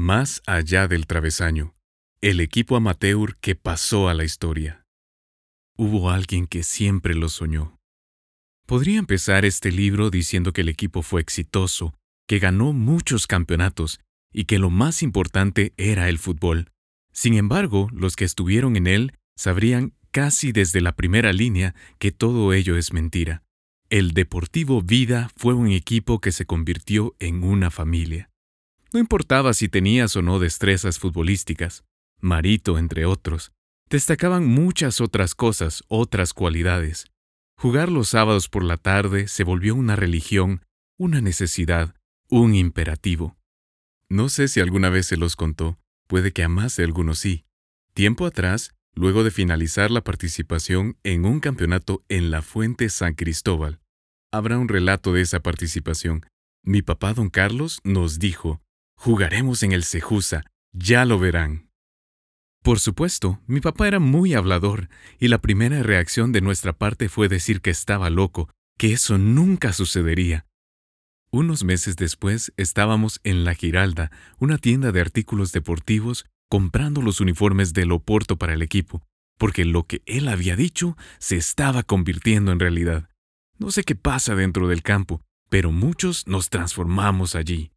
Más allá del travesaño, el equipo amateur que pasó a la historia. Hubo alguien que siempre lo soñó. Podría empezar este libro diciendo que el equipo fue exitoso, que ganó muchos campeonatos y que lo más importante era el fútbol. Sin embargo, los que estuvieron en él sabrían casi desde la primera línea que todo ello es mentira. El Deportivo Vida fue un equipo que se convirtió en una familia. No importaba si tenías o no destrezas futbolísticas, Marito entre otros, destacaban muchas otras cosas, otras cualidades. Jugar los sábados por la tarde se volvió una religión, una necesidad, un imperativo. No sé si alguna vez se los contó, puede que a más de algunos sí. Tiempo atrás, luego de finalizar la participación en un campeonato en la Fuente San Cristóbal, habrá un relato de esa participación. Mi papá don Carlos nos dijo, Jugaremos en el Cejusa, ya lo verán. Por supuesto, mi papá era muy hablador, y la primera reacción de nuestra parte fue decir que estaba loco, que eso nunca sucedería. Unos meses después estábamos en La Giralda, una tienda de artículos deportivos, comprando los uniformes del Oporto para el equipo, porque lo que él había dicho se estaba convirtiendo en realidad. No sé qué pasa dentro del campo, pero muchos nos transformamos allí.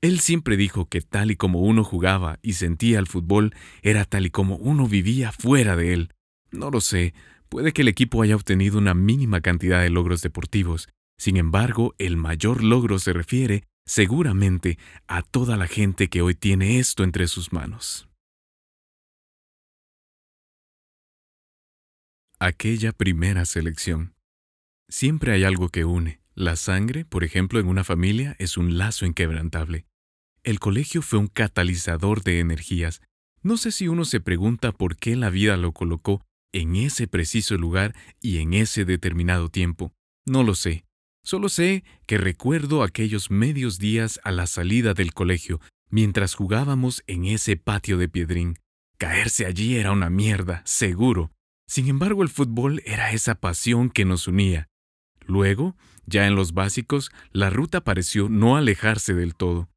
Él siempre dijo que tal y como uno jugaba y sentía el fútbol, era tal y como uno vivía fuera de él. No lo sé, puede que el equipo haya obtenido una mínima cantidad de logros deportivos. Sin embargo, el mayor logro se refiere, seguramente, a toda la gente que hoy tiene esto entre sus manos. Aquella primera selección. Siempre hay algo que une. La sangre, por ejemplo, en una familia es un lazo inquebrantable. El colegio fue un catalizador de energías. No sé si uno se pregunta por qué la vida lo colocó en ese preciso lugar y en ese determinado tiempo. No lo sé. Solo sé que recuerdo aquellos medios días a la salida del colegio, mientras jugábamos en ese patio de piedrín. Caerse allí era una mierda, seguro. Sin embargo, el fútbol era esa pasión que nos unía. Luego, ya en los básicos, la ruta pareció no alejarse del todo.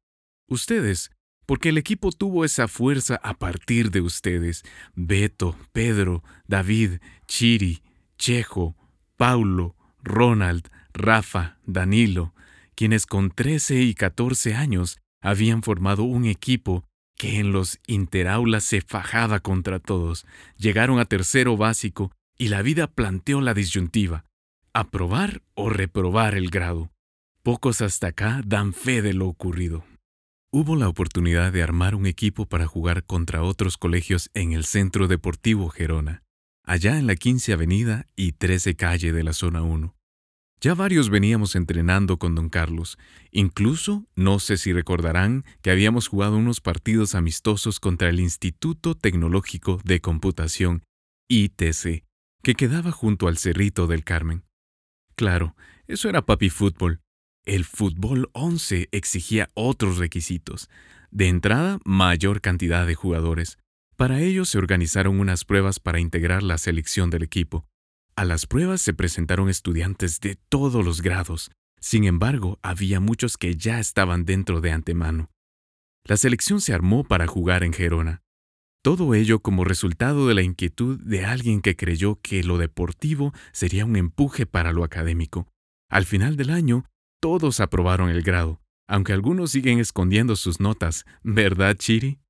Ustedes, porque el equipo tuvo esa fuerza a partir de ustedes. Beto, Pedro, David, Chiri, Chejo, Paulo, Ronald, Rafa, Danilo, quienes con 13 y 14 años habían formado un equipo que en los interaulas se fajaba contra todos. Llegaron a tercero básico y la vida planteó la disyuntiva aprobar o reprobar el grado. Pocos hasta acá dan fe de lo ocurrido. Hubo la oportunidad de armar un equipo para jugar contra otros colegios en el Centro Deportivo Gerona, allá en la 15 Avenida y 13 Calle de la Zona 1. Ya varios veníamos entrenando con don Carlos. Incluso, no sé si recordarán que habíamos jugado unos partidos amistosos contra el Instituto Tecnológico de Computación, ITC, que quedaba junto al Cerrito del Carmen. Claro, eso era papi fútbol. El fútbol 11 exigía otros requisitos. De entrada, mayor cantidad de jugadores. Para ello se organizaron unas pruebas para integrar la selección del equipo. A las pruebas se presentaron estudiantes de todos los grados. Sin embargo, había muchos que ya estaban dentro de antemano. La selección se armó para jugar en Gerona. Todo ello como resultado de la inquietud de alguien que creyó que lo deportivo sería un empuje para lo académico. Al final del año, todos aprobaron el grado, aunque algunos siguen escondiendo sus notas, ¿verdad, Chiri?